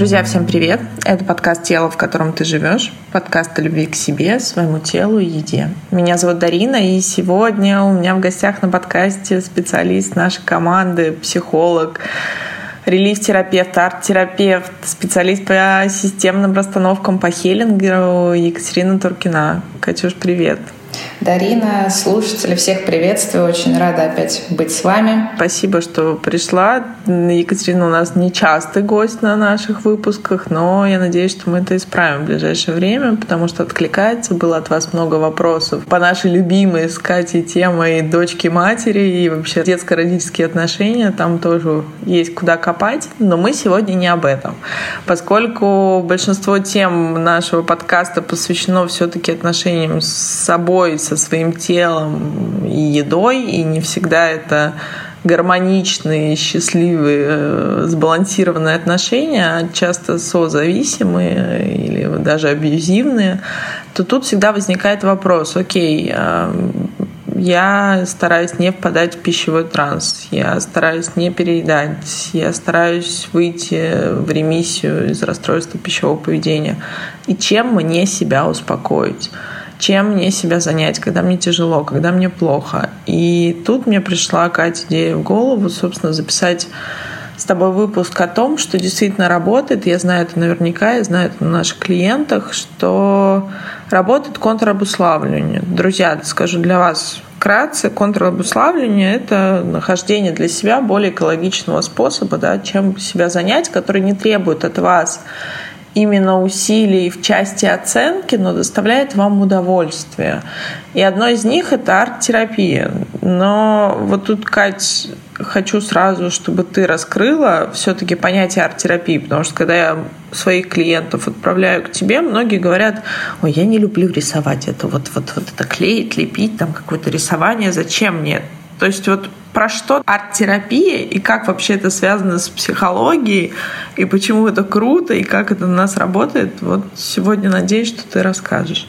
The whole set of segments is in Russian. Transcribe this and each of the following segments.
Друзья, всем привет! Это подкаст «Тело, в котором ты живешь», подкаст о любви к себе, своему телу и еде. Меня зовут Дарина, и сегодня у меня в гостях на подкасте специалист нашей команды, психолог, релиф-терапевт, арт-терапевт, специалист по системным расстановкам по хеллингеру Екатерина Туркина. Катюш, привет! Дарина, слушатели, всех приветствую. Очень рада опять быть с вами. Спасибо, что пришла. Екатерина у нас не частый гость на наших выпусках, но я надеюсь, что мы это исправим в ближайшее время, потому что откликается. Было от вас много вопросов по нашей любимой с Катей темой дочки-матери и вообще детско-родительские отношения. Там тоже есть куда копать, но мы сегодня не об этом. Поскольку большинство тем нашего подкаста посвящено все-таки отношениям с собой, с со своим телом и едой, и не всегда это гармоничные, счастливые, э, сбалансированные отношения, а часто созависимые или даже абьюзивные, то тут всегда возникает вопрос, окей, а, я стараюсь не впадать в пищевой транс, я стараюсь не переедать, я стараюсь выйти в ремиссию из расстройства пищевого поведения. И чем мне себя успокоить? Чем мне себя занять, когда мне тяжело, когда мне плохо. И тут мне пришла, Катя, идея в голову, собственно, записать с тобой выпуск о том, что действительно работает. Я знаю это наверняка, я знаю это на наших клиентах, что работает контрабуславливание. Друзья, скажу для вас вкратце, контрабуславливание — это нахождение для себя более экологичного способа, да, чем себя занять, который не требует от вас именно усилий в части оценки, но доставляет вам удовольствие. И одно из них — это арт-терапия. Но вот тут, Кать, хочу сразу, чтобы ты раскрыла все-таки понятие арт-терапии, потому что когда я своих клиентов отправляю к тебе, многие говорят, ой, я не люблю рисовать это, вот, вот, вот это клеить, лепить, там какое-то рисование, зачем мне? То есть вот про что арт-терапия и как вообще это связано с психологией, и почему это круто, и как это на нас работает, вот сегодня надеюсь, что ты расскажешь.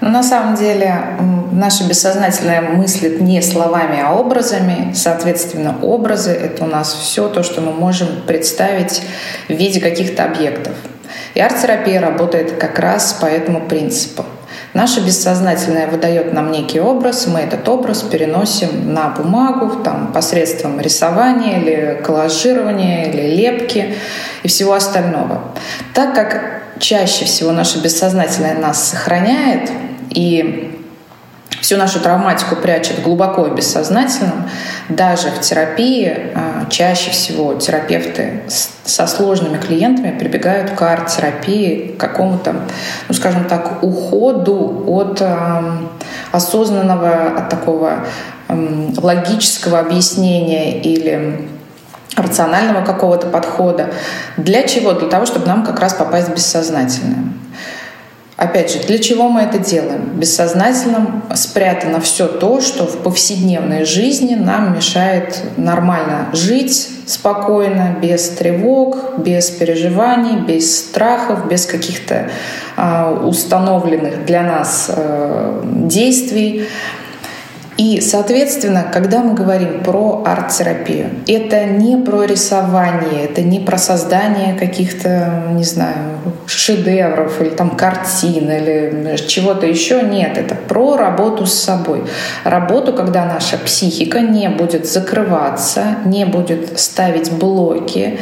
Ну, на самом деле, наше бессознательное мыслит не словами, а образами. Соответственно, образы — это у нас все то, что мы можем представить в виде каких-то объектов. И арт-терапия работает как раз по этому принципу. Наше бессознательное выдает нам некий образ, мы этот образ переносим на бумагу там, посредством рисования или коллажирования или лепки и всего остального. Так как чаще всего наше бессознательное нас сохраняет и всю нашу травматику прячет глубоко в бессознательном, даже в терапии а, чаще всего терапевты со сложными клиентами прибегают к арт-терапии, к какому-то, ну скажем так, уходу от осознанного, от такого логического объяснения или рационального какого-то подхода. Для чего? Для того, чтобы нам как раз попасть в бессознательное. Опять же, для чего мы это делаем? Бессознательно спрятано все то, что в повседневной жизни нам мешает нормально жить спокойно, без тревог, без переживаний, без страхов, без каких-то э, установленных для нас э, действий. И, соответственно, когда мы говорим про арт-терапию, это не про рисование, это не про создание каких-то, не знаю, шедевров или там картин или чего-то еще. Нет, это про работу с собой. Работу, когда наша психика не будет закрываться, не будет ставить блоки.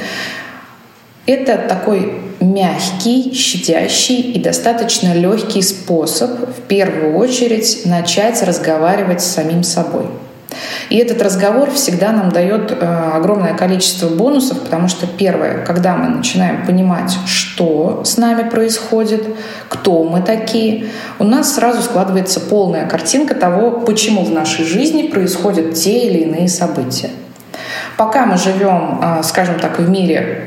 Это такой мягкий, щадящий и достаточно легкий способ в первую очередь начать разговаривать с самим собой. И этот разговор всегда нам дает э, огромное количество бонусов, потому что первое, когда мы начинаем понимать, что с нами происходит, кто мы такие, у нас сразу складывается полная картинка того, почему в нашей жизни происходят те или иные события. Пока мы живем, э, скажем так, в мире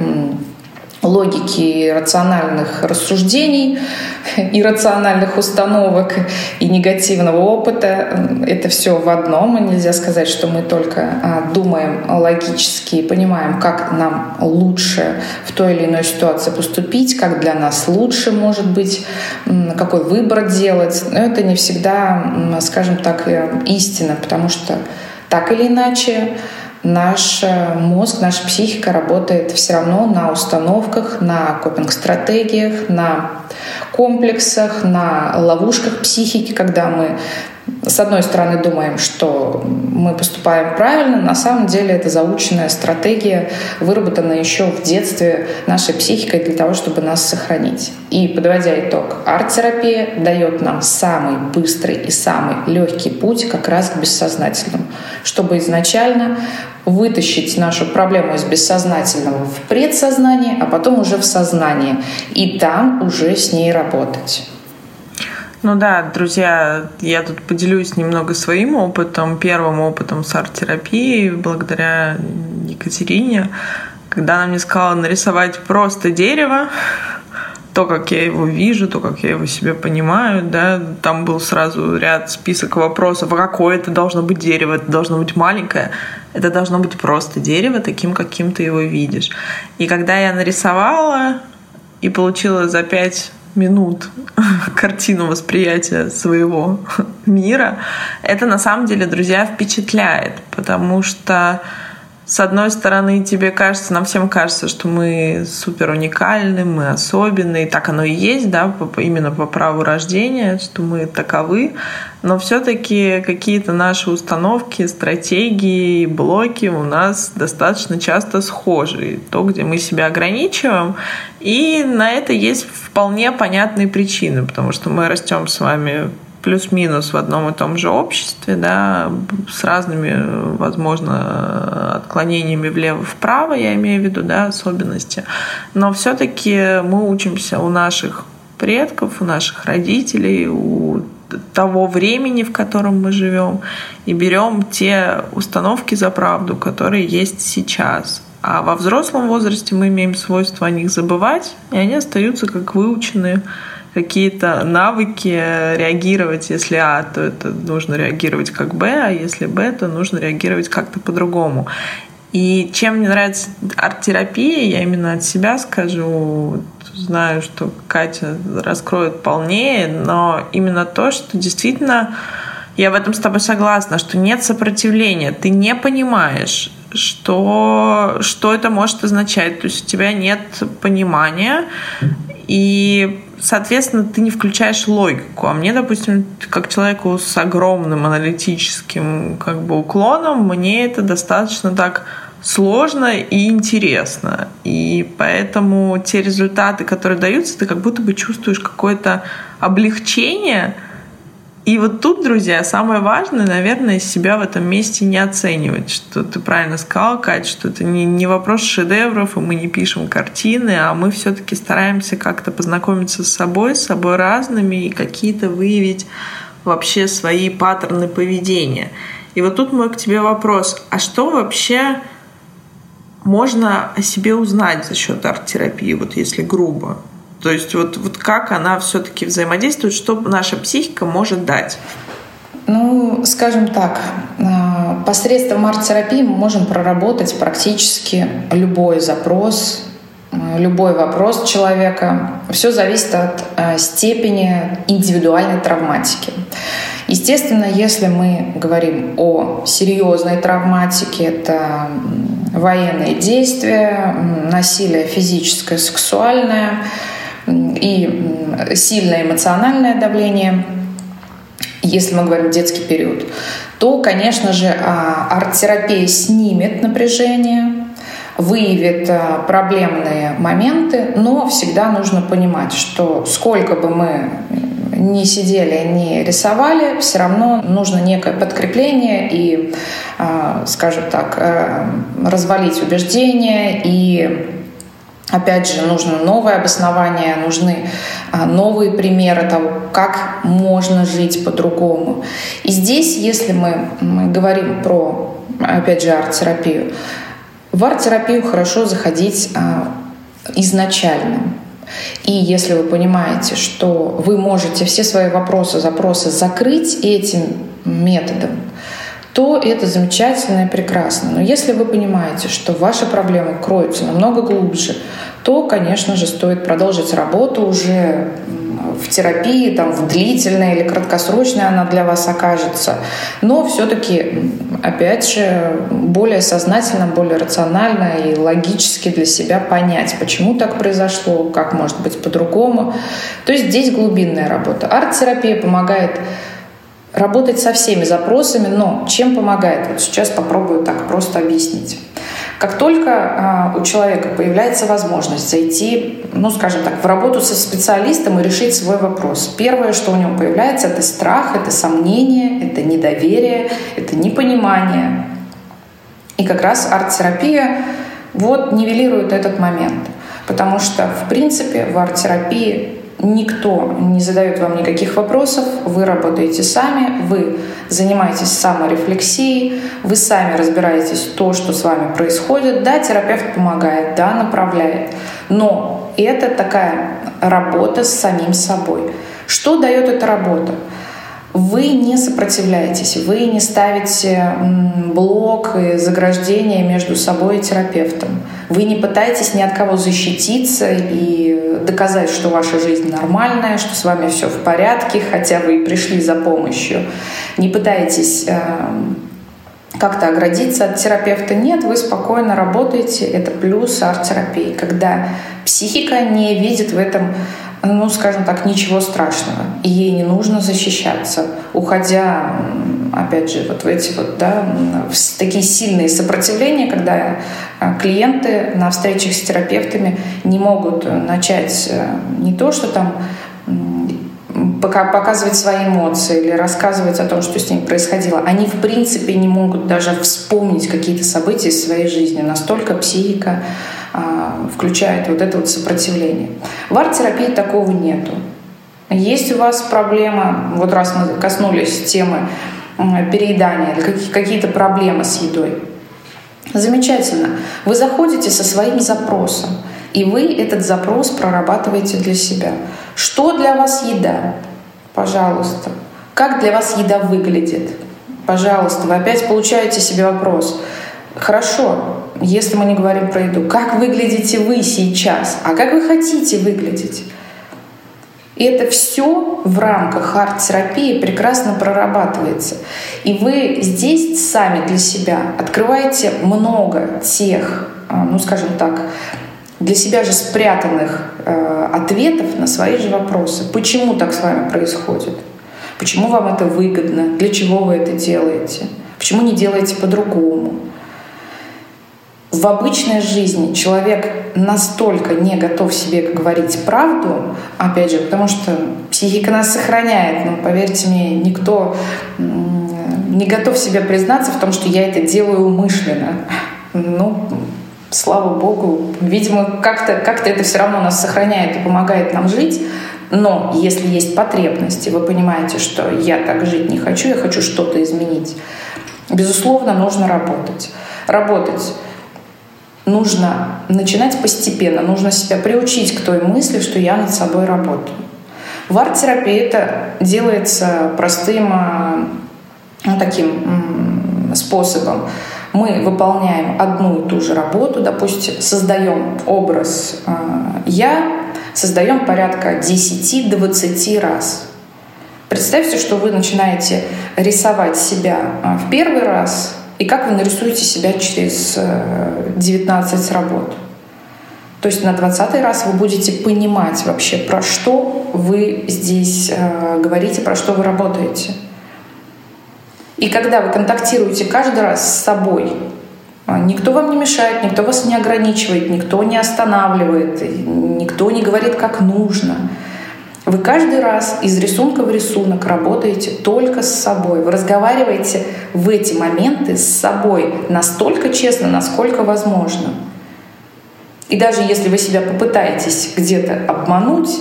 логики рациональных рассуждений, иррациональных установок и негативного опыта. Это все в одном. И нельзя сказать, что мы только а, думаем логически и понимаем, как нам лучше в той или иной ситуации поступить, как для нас лучше может быть, какой выбор делать. Но это не всегда, скажем так, истина, потому что так или иначе наш э, мозг, наша психика работает все равно на установках, на копинг-стратегиях, на комплексах, на ловушках психики, когда мы с одной стороны думаем, что мы поступаем правильно, на самом деле это заученная стратегия, выработанная еще в детстве нашей психикой для того, чтобы нас сохранить. И подводя итог, арт-терапия дает нам самый быстрый и самый легкий путь как раз к бессознательному, чтобы изначально вытащить нашу проблему из бессознательного в предсознание, а потом уже в сознание, и там уже с ней работать. Ну да, друзья, я тут поделюсь немного своим опытом, первым опытом с арт-терапией, благодаря Екатерине, когда она мне сказала нарисовать просто дерево, то, как я его вижу, то, как я его себе понимаю, да, там был сразу ряд список вопросов, а какое это должно быть дерево, это должно быть маленькое, это должно быть просто дерево, таким, каким ты его видишь. И когда я нарисовала и получила за пять минут картину восприятия своего мира, это на самом деле, друзья, впечатляет, потому что с одной стороны, тебе кажется, нам всем кажется, что мы супер уникальны, мы особенные, так оно и есть, да, именно по праву рождения, что мы таковы, но все-таки какие-то наши установки, стратегии, блоки у нас достаточно часто схожи. То, где мы себя ограничиваем, и на это есть вполне понятные причины, потому что мы растем с вами плюс-минус в одном и том же обществе, да, с разными, возможно, отклонениями влево-вправо, я имею в виду, да, особенности. Но все-таки мы учимся у наших предков, у наших родителей, у того времени, в котором мы живем, и берем те установки за правду, которые есть сейчас. А во взрослом возрасте мы имеем свойство о них забывать, и они остаются как выученные какие-то навыки реагировать. Если А, то это нужно реагировать как Б, а если Б, то нужно реагировать как-то по-другому. И чем мне нравится арт-терапия, я именно от себя скажу, знаю, что Катя раскроет полнее, но именно то, что действительно я в этом с тобой согласна, что нет сопротивления, ты не понимаешь, что, что это может означать. То есть у тебя нет понимания, и соответственно, ты не включаешь логику. А мне, допустим, как человеку с огромным аналитическим как бы уклоном, мне это достаточно так сложно и интересно. И поэтому те результаты, которые даются, ты как будто бы чувствуешь какое-то облегчение – и вот тут, друзья, самое важное, наверное, себя в этом месте не оценивать. Что ты правильно сказал, Кать, что это не, не вопрос шедевров, и мы не пишем картины, а мы все-таки стараемся как-то познакомиться с собой, с собой разными и какие-то выявить вообще свои паттерны поведения. И вот тут мой к тебе вопрос. А что вообще можно о себе узнать за счет арт-терапии, вот если грубо? То есть вот, вот как она все-таки взаимодействует, что наша психика может дать? Ну, скажем так, а, посредством арт-терапии мы можем проработать практически любой запрос, а, любой вопрос человека. Все зависит от а, степени индивидуальной травматики. Естественно, если мы говорим о серьезной травматике, это военные действия, насилие физическое, сексуальное, и сильное эмоциональное давление, если мы говорим детский период, то, конечно же, а, арт-терапия снимет напряжение, выявит а, проблемные моменты, но всегда нужно понимать, что сколько бы мы не сидели, не рисовали, все равно нужно некое подкрепление и, а, скажем так, развалить убеждения и Опять же, нужно новое обоснование, нужны а, новые примеры того, как можно жить по-другому. И здесь, если мы, мы говорим про, опять же, арт-терапию, в арт-терапию хорошо заходить а, изначально. И если вы понимаете, что вы можете все свои вопросы, запросы закрыть этим методом, то это замечательно и прекрасно. Но если вы понимаете, что ваши проблемы кроются намного глубже, то, конечно же, стоит продолжить работу уже в терапии, там, в длительной или краткосрочной она для вас окажется. Но все-таки опять же, более сознательно, более рационально и логически для себя понять, почему так произошло, как может быть по-другому. То есть здесь глубинная работа. Арт-терапия помогает работать со всеми запросами, но чем помогает? Вот сейчас попробую так просто объяснить. Как только а, у человека появляется возможность зайти, ну, скажем так, в работу со специалистом и решить свой вопрос, первое, что у него появляется, это страх, это сомнение, это недоверие, это непонимание. И как раз арт-терапия вот нивелирует этот момент. Потому что, в принципе, в арт-терапии никто не задает вам никаких вопросов, вы работаете сами, вы занимаетесь саморефлексией, вы сами разбираетесь то, что с вами происходит. Да, терапевт помогает, да, направляет, но это такая работа с самим собой. Что дает эта работа? Вы не сопротивляетесь, вы не ставите блок и заграждение между собой и терапевтом. Вы не пытаетесь ни от кого защититься и доказать, что ваша жизнь нормальная, что с вами все в порядке, хотя вы и пришли за помощью. Не пытаетесь э, как-то оградиться от терапевта. Нет, вы спокойно работаете. Это плюс арт-терапии, когда психика не видит в этом ну, скажем так, ничего страшного. И ей не нужно защищаться, уходя, опять же, вот в эти вот, да, в такие сильные сопротивления, когда э, клиенты на встречах с терапевтами не могут начать э, не то, что там показывать свои эмоции или рассказывать о том, что с ним происходило. Они, в принципе, не могут даже вспомнить какие-то события из своей жизни. Настолько психика включает вот это вот сопротивление. В арт-терапии такого нету. Есть у вас проблема, вот раз мы коснулись темы переедания или какие-то проблемы с едой, замечательно. Вы заходите со своим запросом, и вы этот запрос прорабатываете для себя. Что для вас еда? Пожалуйста. Как для вас еда выглядит? Пожалуйста, вы опять получаете себе вопрос. Хорошо, если мы не говорим про еду, как выглядите вы сейчас, а как вы хотите выглядеть? И это все в рамках арт-терапии прекрасно прорабатывается. И вы здесь сами для себя открываете много тех, а, ну скажем так, для себя же спрятанных э, ответов на свои же вопросы. Почему так с вами происходит? Почему вам это выгодно? Для чего вы это делаете? Почему не делаете по-другому? В обычной жизни человек настолько не готов себе говорить правду, опять же, потому что психика нас сохраняет, но поверьте мне, никто не готов себе признаться в том, что я это делаю умышленно. Ну, слава богу, видимо, как-то как это все равно нас сохраняет и помогает нам жить. Но если есть потребности, вы понимаете, что я так жить не хочу, я хочу что-то изменить, безусловно, нужно работать. Работать нужно начинать постепенно, нужно себя приучить к той мысли, что я над собой работаю. В арт-терапии это делается простым ну, таким способом. Мы выполняем одну и ту же работу, допустим, создаем образ э, «я», создаем порядка 10-20 раз. Представьте, что вы начинаете рисовать себя а, в первый раз, и как вы нарисуете себя через 19 э, работ. То есть на 20 раз вы будете понимать вообще, про что вы здесь э, говорите, про что вы работаете. И когда вы контактируете каждый раз с собой, э, никто вам не мешает, никто вас не ограничивает, никто не останавливает, никто не говорит, как нужно. Вы каждый раз из рисунка в рисунок работаете только с собой. Вы разговариваете в эти моменты с собой настолько честно, насколько возможно. И даже если вы себя попытаетесь где-то обмануть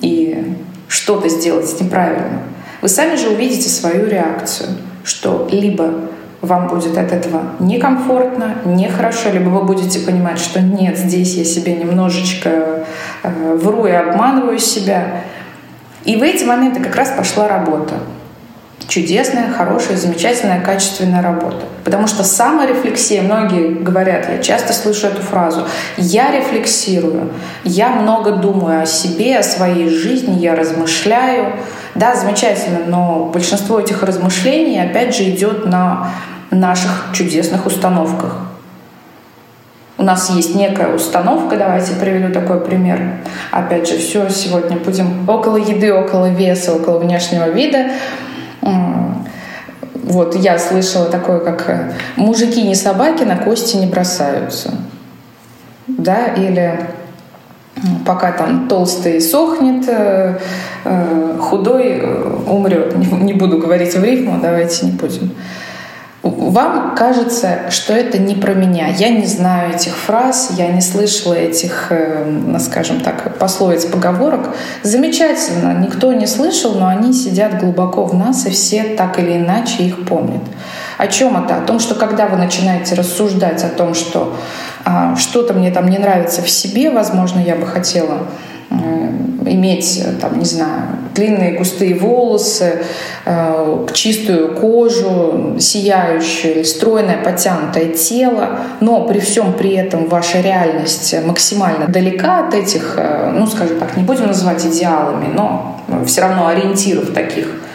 и что-то сделать неправильно, вы сами же увидите свою реакцию, что либо вам будет от этого некомфортно, нехорошо, либо вы будете понимать, что нет, здесь я себе немножечко э, вру и обманываю себя. И в эти моменты как раз пошла работа. Чудесная, хорошая, замечательная, качественная работа. Потому что саморефлексия, многие говорят, я часто слышу эту фразу, я рефлексирую, я много думаю о себе, о своей жизни, я размышляю. Да, замечательно, но большинство этих размышлений, опять же, идет на наших чудесных установках. У нас есть некая установка, давайте приведу такой пример. Опять же, все сегодня будем около еды, около веса, около внешнего вида. Вот я слышала такое, как э, «мужики не собаки, на кости не бросаются». Да, или пока там толстый сохнет, э, э, худой умрет. Не буду говорить в рифму, давайте не будем. Вам кажется, что это не про меня. Я не знаю этих фраз, я не слышала этих, э, скажем так, пословиц, поговорок. Замечательно, никто не слышал, но они сидят глубоко в нас, и все так или иначе их помнят. О чем это? О том, что когда вы начинаете рассуждать о том, что что-то мне там не нравится в себе, возможно, я бы хотела иметь, там, не знаю, длинные густые волосы, э, чистую кожу, сияющую или стройное, подтянутое тело, но при всем при этом ваша реальность максимально далека от этих, э, ну, скажем так, не будем называть идеалами, но все равно ориентиров таких –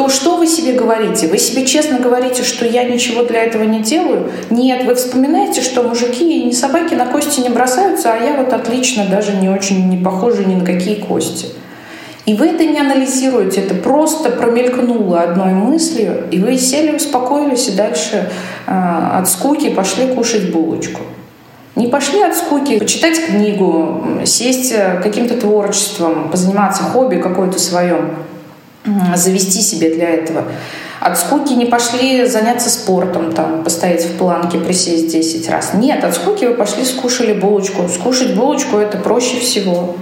то что вы себе говорите? Вы себе честно говорите, что я ничего для этого не делаю? Нет, вы вспоминаете, что мужики и не собаки на кости не бросаются, а я вот отлично, даже не очень не похожа ни на какие кости. И вы это не анализируете, это просто промелькнуло одной мыслью, и вы сели, успокоились и дальше э, от скуки пошли кушать булочку. Не пошли от скуки почитать книгу, сесть э, каким-то творчеством, позаниматься хобби какое-то своем завести себе для этого. От скуки не пошли заняться спортом, там, постоять в планке, присесть 10 раз. Нет, от скуки вы пошли, скушали булочку. Скушать булочку – это проще всего.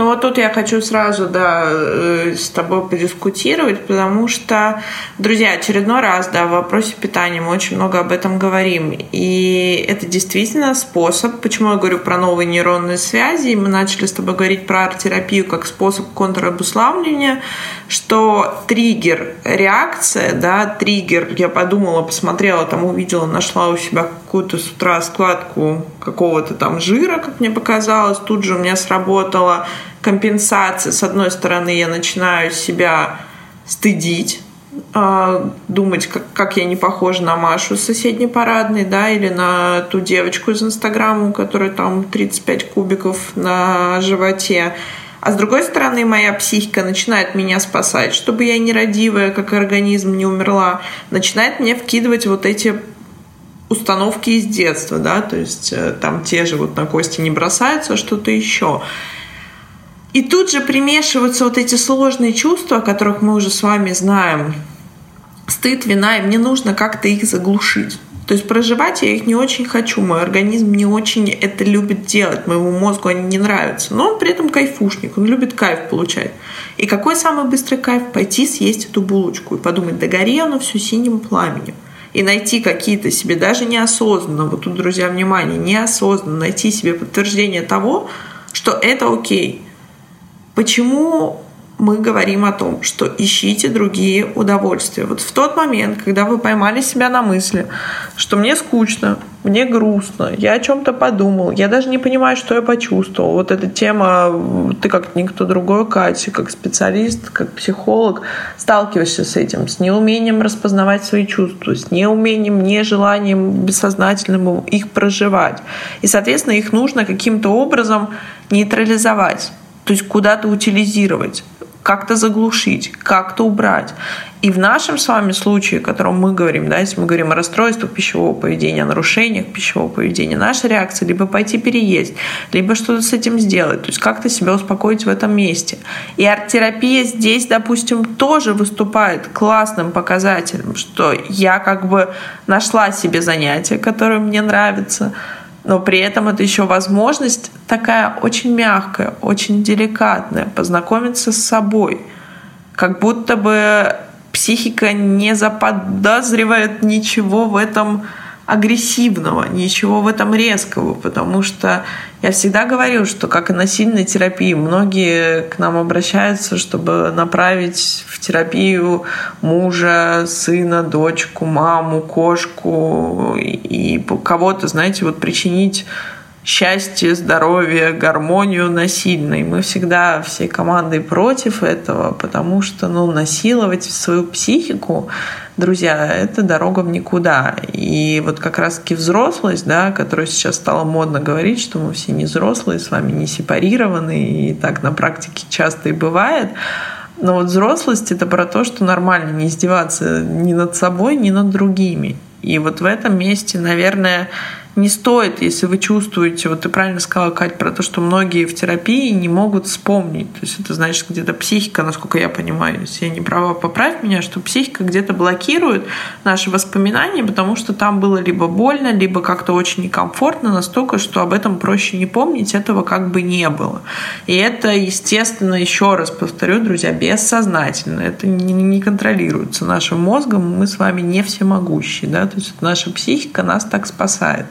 Ну вот тут я хочу сразу, да, э, с тобой подискутировать, потому что, друзья, очередной раз, да, в вопросе питания мы очень много об этом говорим. И это действительно способ, почему я говорю про новые нейронные связи, мы начали с тобой говорить про арт-терапию как способ контрабуславливания, что триггер, реакция, да, триггер, я подумала, посмотрела, там увидела, нашла у себя какую-то с утра складку какого-то там жира, как мне показалось, тут же у меня сработало компенсация. С одной стороны, я начинаю себя стыдить, а, думать, как, как я не похожа на Машу с соседней парадной, да, или на ту девочку из Инстаграма, у которой там 35 кубиков на животе. А с другой стороны, моя психика начинает меня спасать, чтобы я нерадивая, как организм, не умерла, начинает мне вкидывать вот эти установки из детства, да, то есть э, там те же вот на кости не бросаются, а что-то еще. И тут же примешиваются вот эти сложные чувства, о которых мы уже с вами знаем. Стыд, вина, и мне нужно как-то их заглушить. То есть проживать я их не очень хочу, мой организм не очень это любит делать, моему мозгу они не нравятся. Но он при этом кайфушник, он любит кайф получать. И какой самый быстрый кайф? Пойти съесть эту булочку и подумать, да гори оно все синим пламенем и найти какие-то себе, даже неосознанно, вот тут, друзья, внимание, неосознанно найти себе подтверждение того, что это окей. Почему мы говорим о том, что ищите другие удовольствия. Вот в тот момент, когда вы поймали себя на мысли, что мне скучно, мне грустно, я о чем-то подумал, я даже не понимаю, что я почувствовал. Вот эта тема, ты как никто другой, Катя, как специалист, как психолог, сталкиваешься с этим, с неумением распознавать свои чувства, с неумением, нежеланием бессознательным их проживать. И, соответственно, их нужно каким-то образом нейтрализовать то есть куда-то утилизировать как-то заглушить, как-то убрать. И в нашем с вами случае, о котором мы говорим, да, если мы говорим о расстройствах пищевого поведения, о нарушениях пищевого поведения, наша реакция либо пойти переесть, либо что-то с этим сделать, то есть как-то себя успокоить в этом месте. И арт-терапия здесь, допустим, тоже выступает классным показателем, что я как бы нашла себе занятие, которое мне нравится, но при этом это еще возможность такая очень мягкая, очень деликатная, познакомиться с собой. Как будто бы психика не заподозривает ничего в этом агрессивного, ничего в этом резкого, потому что я всегда говорю, что как и на сильной терапии, многие к нам обращаются, чтобы направить в терапию мужа, сына, дочку, маму, кошку и кого-то, знаете, вот причинить счастье, здоровье, гармонию насильной. Мы всегда всей командой против этого, потому что ну, насиловать свою психику, друзья, это дорога в никуда. И вот как раз-таки взрослость, да, которую сейчас стало модно говорить, что мы все не взрослые, с вами не сепарированы, и так на практике часто и бывает, но вот взрослость — это про то, что нормально не издеваться ни над собой, ни над другими. И вот в этом месте, наверное, не стоит, если вы чувствуете, вот ты правильно сказала, Кать, про то, что многие в терапии не могут вспомнить. То есть это значит где-то психика, насколько я понимаю, если я не права, поправь меня, что психика где-то блокирует наши воспоминания, потому что там было либо больно, либо как-то очень некомфортно настолько, что об этом проще не помнить, этого как бы не было. И это, естественно, еще раз повторю, друзья, бессознательно. Это не, не контролируется нашим мозгом, мы с вами не всемогущие. Да? То есть наша психика нас так спасает.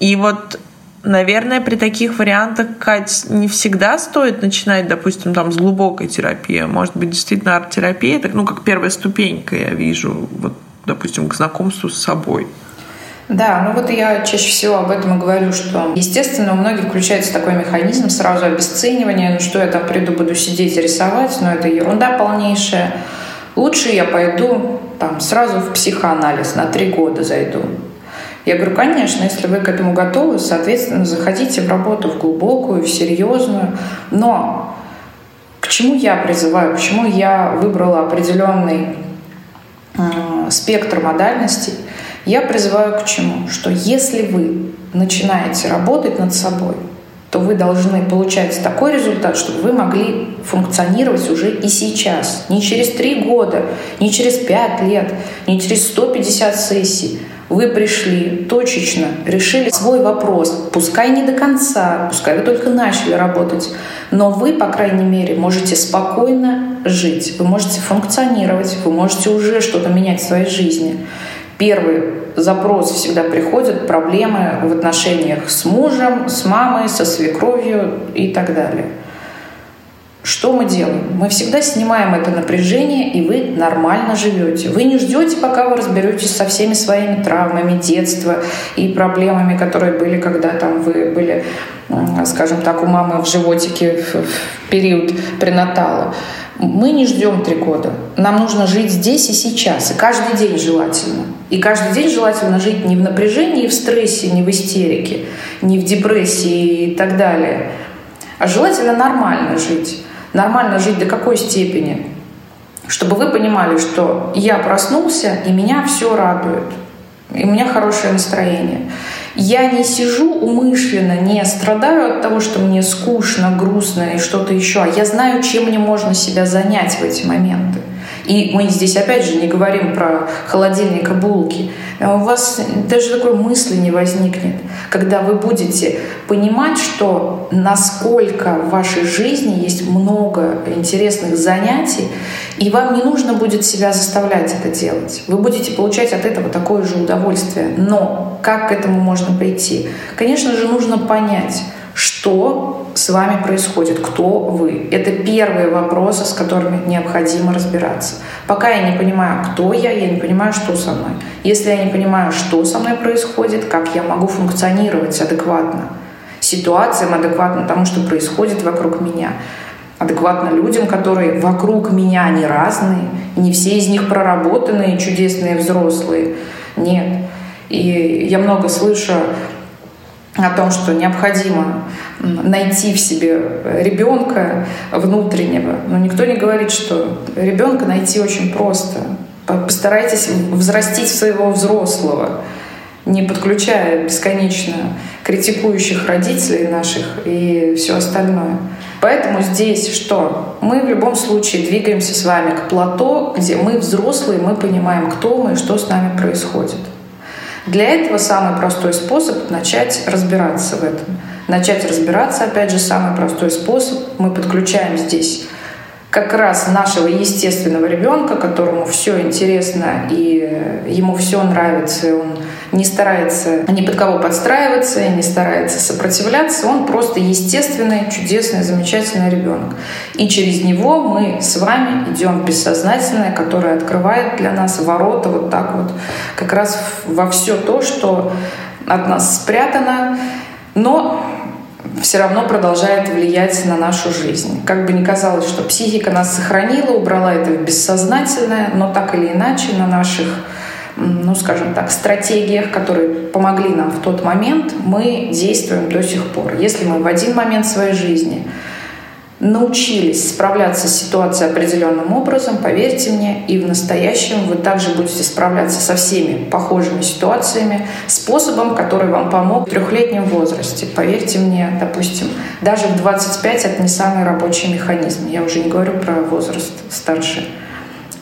И вот Наверное, при таких вариантах, Кать, не всегда стоит начинать, допустим, там с глубокой терапии. Может быть, действительно арт-терапия, так, ну, как первая ступенька, я вижу, вот, допустим, к знакомству с собой. Да, ну вот я чаще всего об этом и говорю, что, естественно, у многих включается такой механизм сразу обесценивания, ну что я там приду, буду сидеть и рисовать, но это ерунда полнейшая. Лучше я пойду там сразу в психоанализ, на три года зайду. Я говорю, конечно, если вы к этому готовы, соответственно, заходите в работу в глубокую, в серьезную. Но к чему я призываю, почему я выбрала определенный э, спектр модальностей? Я призываю к чему? Что если вы начинаете работать над собой, то вы должны получать такой результат, чтобы вы могли функционировать уже и сейчас. Не через три года, не через пять лет, не через 150 сессий, вы пришли точечно, решили свой вопрос, пускай не до конца, пускай вы только начали работать, но вы, по крайней мере, можете спокойно жить, вы можете функционировать, вы можете уже что-то менять в своей жизни. Первый запрос всегда приходит, проблемы в отношениях с мужем, с мамой, со свекровью и так далее. Что мы делаем? Мы всегда снимаем это напряжение, и вы нормально живете. Вы не ждете, пока вы разберетесь со всеми своими травмами детства и проблемами, которые были, когда там вы были, скажем так, у мамы в животике в период пренатала. Мы не ждем три года. Нам нужно жить здесь и сейчас, и каждый день желательно. И каждый день желательно жить не в напряжении, в стрессе, не в истерике, не в депрессии и так далее, а желательно нормально жить. Нормально жить до какой степени? Чтобы вы понимали, что я проснулся, и меня все радует. И у меня хорошее настроение. Я не сижу умышленно, не страдаю от того, что мне скучно, грустно и что-то еще, а я знаю, чем мне можно себя занять в эти моменты. И мы здесь опять же не говорим про холодильник и булки. А у вас даже такой мысли не возникнет, когда вы будете понимать, что насколько в вашей жизни есть много интересных занятий, и вам не нужно будет себя заставлять это делать. Вы будете получать от этого такое же удовольствие. Но как к этому можно прийти? Конечно же, нужно понять, что с вами происходит, кто вы. Это первые вопросы, с которыми необходимо разбираться. Пока я не понимаю, кто я, я не понимаю, что со мной. Если я не понимаю, что со мной происходит, как я могу функционировать адекватно ситуациям, адекватно тому, что происходит вокруг меня, адекватно людям, которые вокруг меня, они разные, не все из них проработанные, чудесные взрослые. Нет. И я много слышу о том, что необходимо найти в себе ребенка внутреннего. Но никто не говорит, что ребенка найти очень просто. Постарайтесь взрастить своего взрослого, не подключая бесконечно критикующих родителей наших и все остальное. Поэтому здесь что? Мы в любом случае двигаемся с вами к плато, где мы взрослые, мы понимаем, кто мы и что с нами происходит. Для этого самый простой способ — начать разбираться в этом. Начать разбираться, опять же, самый простой способ. Мы подключаем здесь как раз нашего естественного ребенка, которому все интересно и ему все нравится, и он не старается ни под кого подстраиваться не старается сопротивляться, он просто естественный, чудесный, замечательный ребенок. И через него мы с вами идем бессознательное, которое открывает для нас ворота вот так вот, как раз во все то, что от нас спрятано, но все равно продолжает влиять на нашу жизнь. Как бы ни казалось, что психика нас сохранила, убрала это в бессознательное, но так или иначе на наших ну, скажем так, стратегиях, которые помогли нам в тот момент, мы действуем до сих пор. Если мы в один момент своей жизни научились справляться с ситуацией определенным образом, поверьте мне, и в настоящем вы также будете справляться со всеми похожими ситуациями способом, который вам помог в трехлетнем возрасте. Поверьте мне, допустим, даже в 25 это не самый рабочий механизм. Я уже не говорю про возраст старше.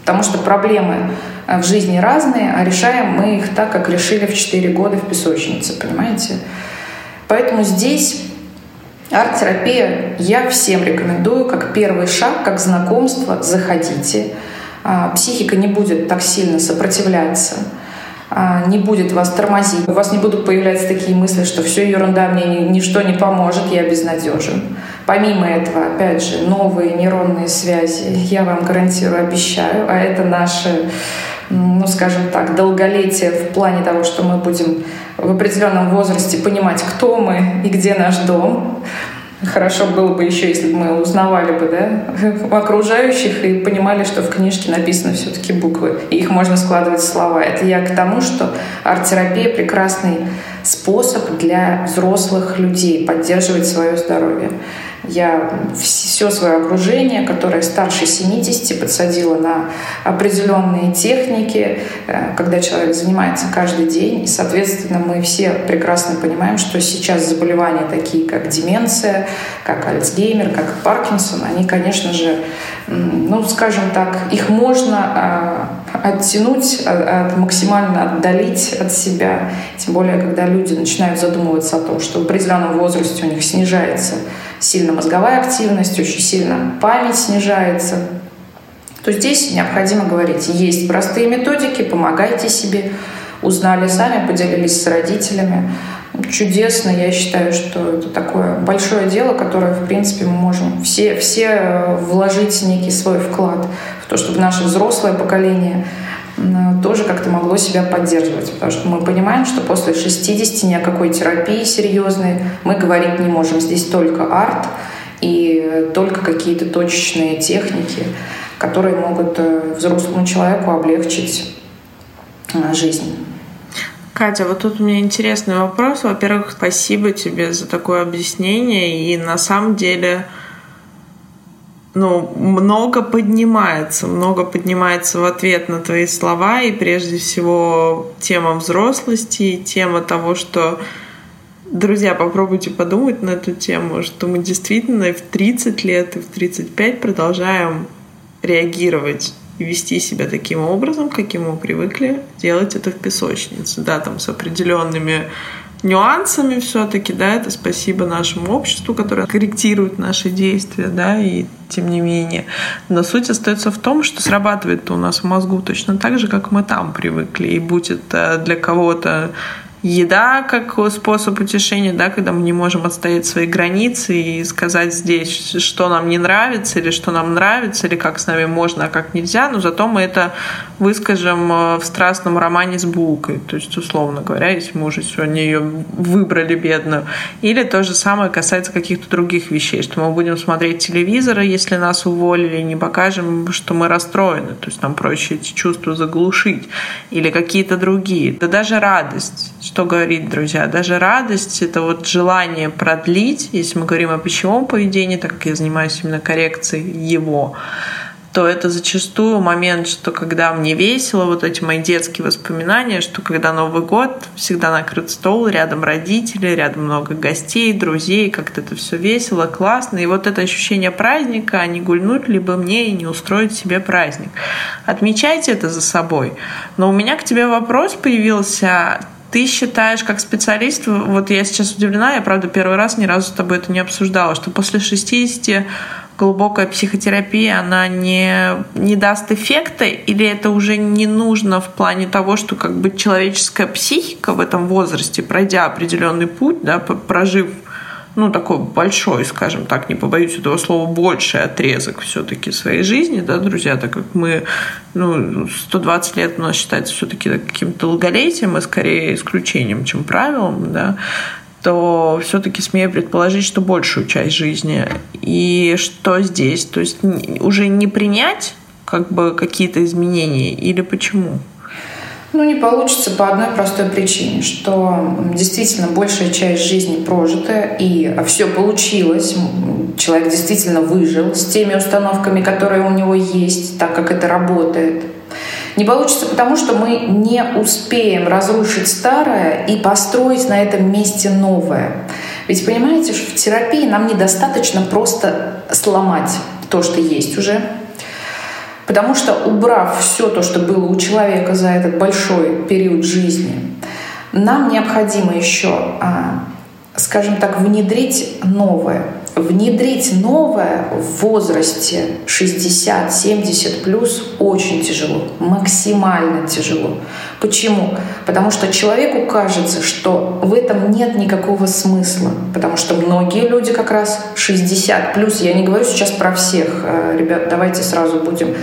Потому что проблемы в жизни разные, а решаем мы их так, как решили в 4 года в песочнице, понимаете? Поэтому здесь Арт-терапия я всем рекомендую как первый шаг, как знакомство. Заходите. А, психика не будет так сильно сопротивляться не будет вас тормозить. У вас не будут появляться такие мысли, что все ерунда, мне ничто не поможет, я безнадежен. Помимо этого, опять же, новые нейронные связи, я вам гарантирую, обещаю, а это наше, ну, скажем так, долголетие в плане того, что мы будем в определенном возрасте понимать, кто мы и где наш дом. Хорошо было бы еще, если бы мы узнавали бы да, окружающих и понимали, что в книжке написаны все-таки буквы, и их можно складывать в слова. Это я к тому, что арт-терапия — прекрасный способ для взрослых людей поддерживать свое здоровье. Я все свое окружение, которое старше 70, подсадила на определенные техники, э, когда человек занимается каждый день. И, соответственно, мы все прекрасно понимаем, что сейчас заболевания такие, как деменция, как Альцгеймер, как Паркинсон, они, конечно же, ну, скажем так, их можно а, оттянуть, а, от, максимально отдалить от себя. Тем более, когда люди начинают задумываться о том, что в определенном возрасте у них снижается сильно мозговая активность, очень сильно память снижается, то здесь необходимо говорить, есть простые методики, помогайте себе, узнали сами, поделились с родителями. Чудесно, я считаю, что это такое большое дело, которое, в принципе, мы можем все, все э, вложить некий свой вклад в то, чтобы наше взрослое поколение тоже как-то могло себя поддерживать. Потому что мы понимаем, что после 60 ни о какой терапии серьезной мы говорить не можем. Здесь только арт и только какие-то точечные техники, которые могут э, взрослому человеку облегчить э, жизнь. Катя, вот тут у меня интересный вопрос. Во-первых, спасибо тебе за такое объяснение. И на самом деле ну, много поднимается, много поднимается в ответ на твои слова, и прежде всего тема взрослости, тема того, что Друзья, попробуйте подумать на эту тему, что мы действительно в 30 лет, и в 35 продолжаем реагировать вести себя таким образом, каким мы привыкли делать это в песочнице. Да, там с определенными нюансами все-таки, да, это спасибо нашему обществу, которое корректирует наши действия, да, и тем не менее. Но суть остается в том, что срабатывает у нас в мозгу точно так же, как мы там привыкли. И будет это для кого-то еда как способ утешения, да, когда мы не можем отстоять свои границы и сказать здесь, что нам не нравится, или что нам нравится, или как с нами можно, а как нельзя, но зато мы это выскажем э, в страстном романе с булкой, то есть, условно говоря, если мы уже сегодня ее выбрали бедную. Или то же самое касается каких-то других вещей, что мы будем смотреть телевизор, если нас уволили, не покажем, что мы расстроены, то есть нам проще эти чувства заглушить, или какие-то другие. Да даже радость, что говорить, друзья, даже радость — это вот желание продлить, если мы говорим о пищевом поведении, так как я занимаюсь именно коррекцией его, то это зачастую момент, что когда мне весело, вот эти мои детские воспоминания, что когда Новый год, всегда накрыт стол, рядом родители, рядом много гостей, друзей, как-то это все весело, классно. И вот это ощущение праздника, а не гульнуть либо мне и не устроить себе праздник. Отмечайте это за собой. Но у меня к тебе вопрос появился ты считаешь как специалист, вот я сейчас удивлена, я, правда, первый раз ни разу с тобой это не обсуждала, что после 60 глубокая психотерапия, она не, не даст эффекта, или это уже не нужно в плане того, что как бы человеческая психика в этом возрасте, пройдя определенный путь, да, прожив ну, такой большой, скажем так, не побоюсь этого слова, больший отрезок все-таки своей жизни, да, друзья, так как мы, ну, 120 лет у нас считается все-таки каким-то долголетием, и скорее исключением, чем правилом, да, то все-таки смею предположить, что большую часть жизни. И что здесь? То есть уже не принять как бы какие-то изменения или почему? Ну, не получится по одной простой причине, что действительно большая часть жизни прожита, и все получилось. Человек действительно выжил с теми установками, которые у него есть, так как это работает. Не получится потому, что мы не успеем разрушить старое и построить на этом месте новое. Ведь понимаете, что в терапии нам недостаточно просто сломать то, что есть уже, Потому что убрав все то, что было у человека за этот большой период жизни, нам необходимо еще, а, скажем так, внедрить новое. Внедрить новое в возрасте 60-70 плюс очень тяжело, максимально тяжело. Почему? Потому что человеку кажется, что в этом нет никакого смысла. Потому что многие люди как раз 60 плюс, я не говорю сейчас про всех, э, ребят, давайте сразу будем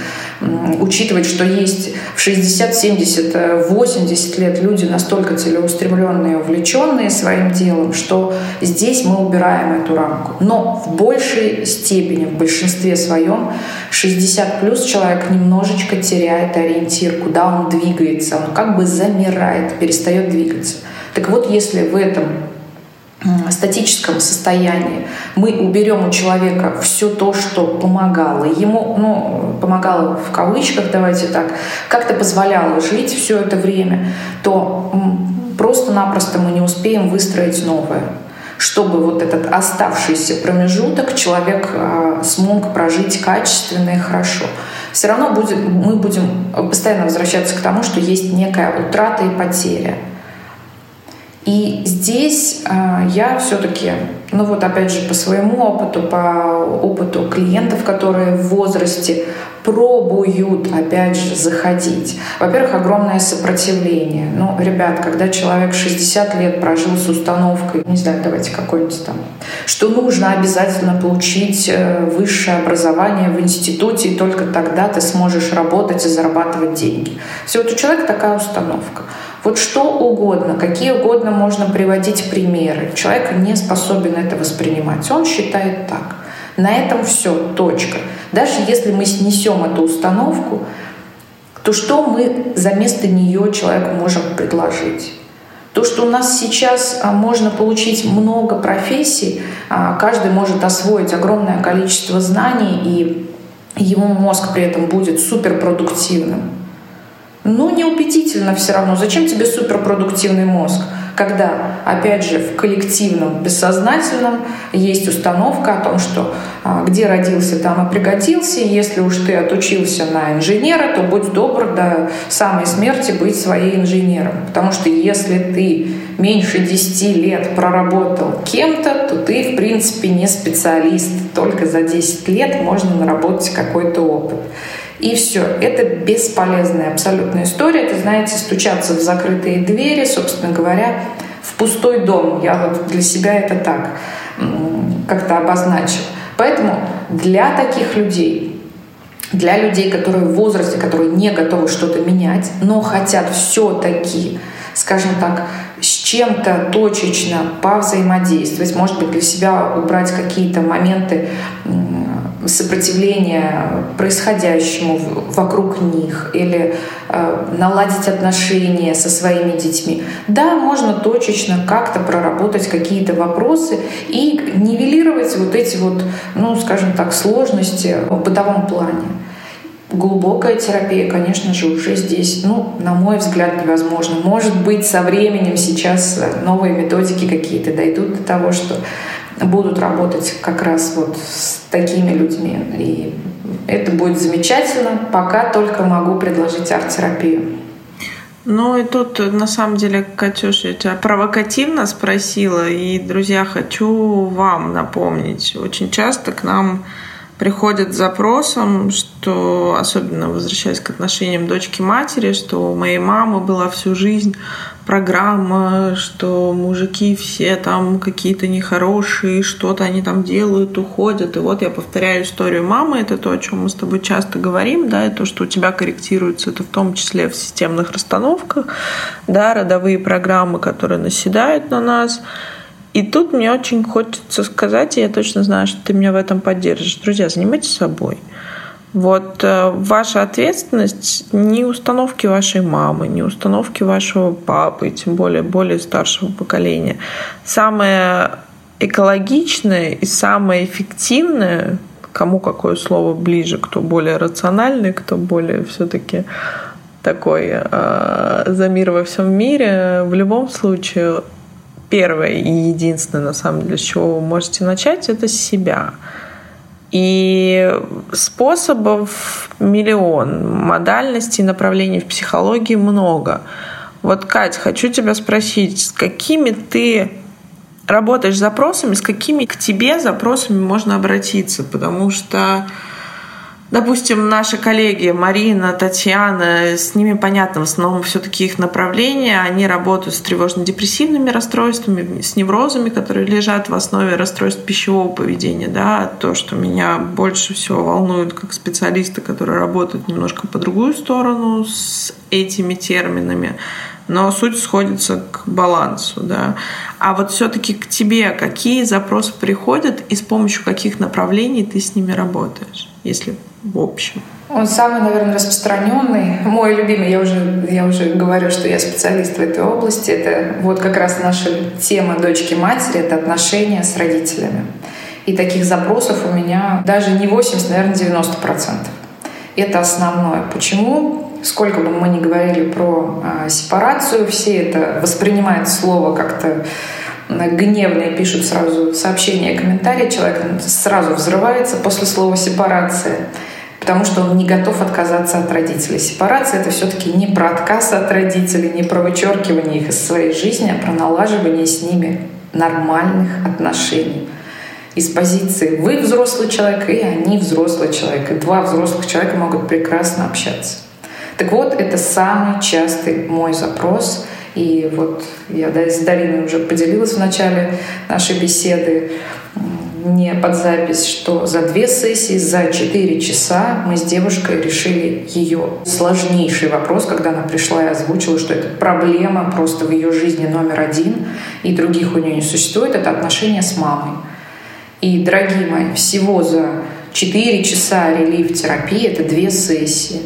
учитывать, что есть в 60, 70, 80 лет люди настолько целеустремленные, увлеченные своим делом, что здесь мы убираем эту рамку. Но в большей степени, в большинстве своем, 60 плюс человек немножечко теряет ориентир, куда он двигается, он как бы замирает, перестает двигаться. Так вот, если в этом статическом состоянии мы уберем у человека все то, что помогало ему, ну, помогало в кавычках, давайте так, как-то позволяло жить все это время, то просто-напросто мы не успеем выстроить новое чтобы вот этот оставшийся промежуток человек а, смог прожить качественно и хорошо. Все равно будет, мы будем постоянно возвращаться к тому, что есть некая утрата и потеря. И здесь э, я все-таки, ну вот опять же по своему опыту, по опыту клиентов, которые в возрасте пробуют опять же заходить. Во-первых, огромное сопротивление. Ну, ребят, когда человек 60 лет прожил с установкой, не знаю, давайте какой-нибудь там, что нужно обязательно получить э, высшее образование в институте, и только тогда ты сможешь работать и зарабатывать деньги. Все, вот у человека такая установка. Вот что угодно, какие угодно можно приводить примеры. Человек не способен это воспринимать. Он считает так. На этом все, точка. Даже если мы снесем эту установку, то что мы за место нее человеку можем предложить? То, что у нас сейчас а, можно получить много профессий, а, каждый может освоить огромное количество знаний, и его мозг при этом будет суперпродуктивным. Ну, неубедительно все равно. Зачем тебе суперпродуктивный мозг? Когда, опять же, в коллективном, бессознательном есть установка о том, что а, где родился, там и пригодился. Если уж ты отучился на инженера, то будь добр до самой смерти быть своим инженером. Потому что если ты меньше 10 лет проработал кем-то, то ты, в принципе, не специалист. Только за 10 лет можно наработать какой-то опыт. И все. Это бесполезная абсолютная история. Это, знаете, стучаться в закрытые двери, собственно говоря, в пустой дом. Я вот для себя это так как-то обозначила. Поэтому для таких людей, для людей, которые в возрасте, которые не готовы что-то менять, но хотят все-таки, скажем так, с чем-то точечно повзаимодействовать, может быть, для себя убрать какие-то моменты сопротивления происходящему вокруг них или э, наладить отношения со своими детьми. Да, можно точечно как-то проработать какие-то вопросы и нивелировать вот эти вот, ну, скажем так, сложности в бытовом плане. Глубокая терапия, конечно же, уже здесь, ну, на мой взгляд, невозможно. Может быть, со временем сейчас новые методики какие-то дойдут до того, что будут работать как раз вот с такими людьми. И это будет замечательно. Пока только могу предложить арт-терапию. Ну и тут, на самом деле, Катюша, я тебя провокативно спросила, и, друзья, хочу вам напомнить. Очень часто к нам приходят с запросом, что, особенно возвращаясь к отношениям дочки-матери, что у моей мамы была всю жизнь программа, что мужики все там какие-то нехорошие, что-то они там делают, уходят. И вот я повторяю историю мамы, это то, о чем мы с тобой часто говорим, да, и то, что у тебя корректируется, это в том числе в системных расстановках, да, родовые программы, которые наседают на нас. И тут мне очень хочется сказать, и я точно знаю, что ты меня в этом поддержишь. Друзья, занимайтесь собой. Вот э, ваша ответственность не установки вашей мамы, не установки вашего папы, тем более более старшего поколения. Самое экологичное и самое эффективное, кому какое слово ближе, кто более рациональный, кто более все-таки такой э, за мир во всем мире, в любом случае первое и единственное, на самом деле, с чего вы можете начать, это с себя. И способов миллион, модальностей, направлений в психологии много. Вот, Кать, хочу тебя спросить, с какими ты работаешь запросами, с какими к тебе запросами можно обратиться? Потому что Допустим, наши коллеги Марина, Татьяна, с ними понятно, в основном все-таки их направления, они работают с тревожно-депрессивными расстройствами, с неврозами, которые лежат в основе расстройств пищевого поведения. Да? То, что меня больше всего волнует как специалисты, которые работают немножко по другую сторону с этими терминами, но суть сходится к балансу. Да? А вот все-таки к тебе какие запросы приходят и с помощью каких направлений ты с ними работаешь, если в общем? Он самый, наверное, распространенный, мой любимый, я уже, я уже говорю, что я специалист в этой области, это вот как раз наша тема дочки-матери, это отношения с родителями. И таких запросов у меня даже не 80, наверное, 90 процентов. Это основное. Почему? Сколько бы мы ни говорили про э, сепарацию, все это воспринимают слово как-то гневные пишут сразу сообщения, комментарии, человек сразу взрывается после слова «сепарация», потому что он не готов отказаться от родителей. Сепарация — это все-таки не про отказ от родителей, не про вычеркивание их из своей жизни, а про налаживание с ними нормальных отношений. Из позиции «вы взрослый человек» и «они взрослый человек». И два взрослых человека могут прекрасно общаться. Так вот, это самый частый мой запрос — и вот я с Дариной уже поделилась в начале нашей беседы не под запись, что за две сессии, за четыре часа мы с девушкой решили ее сложнейший вопрос, когда она пришла и озвучила, что это проблема просто в ее жизни номер один, и других у нее не существует, это отношения с мамой. И, дорогие мои, всего за четыре часа релиф-терапии это две сессии.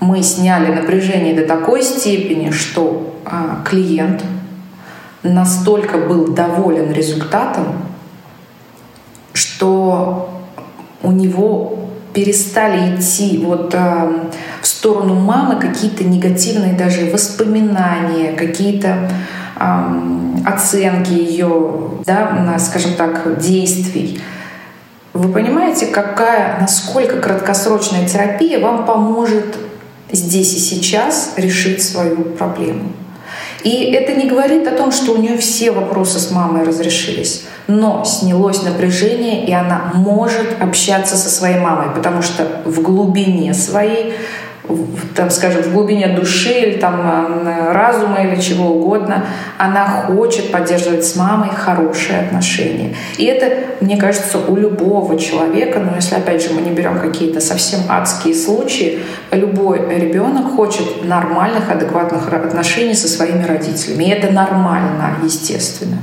Мы сняли напряжение до такой степени, что а, клиент настолько был доволен результатом, что у него перестали идти вот э, в сторону мамы какие-то негативные даже воспоминания, какие-то э, оценки ее, да, скажем так, действий. Вы понимаете, какая, насколько краткосрочная терапия вам поможет здесь и сейчас решить свою проблему? И это не говорит о том, что у нее все вопросы с мамой разрешились. Но снялось напряжение, и она может общаться со своей мамой, потому что в глубине своей там, скажем, в глубине души или там э, разума или чего угодно, она хочет поддерживать с мамой хорошие отношения. И это, мне кажется, у любого человека, но если, опять же, мы не берем какие-то совсем адские случаи, любой ребенок хочет нормальных, адекватных отношений со своими родителями. И это нормально, естественно.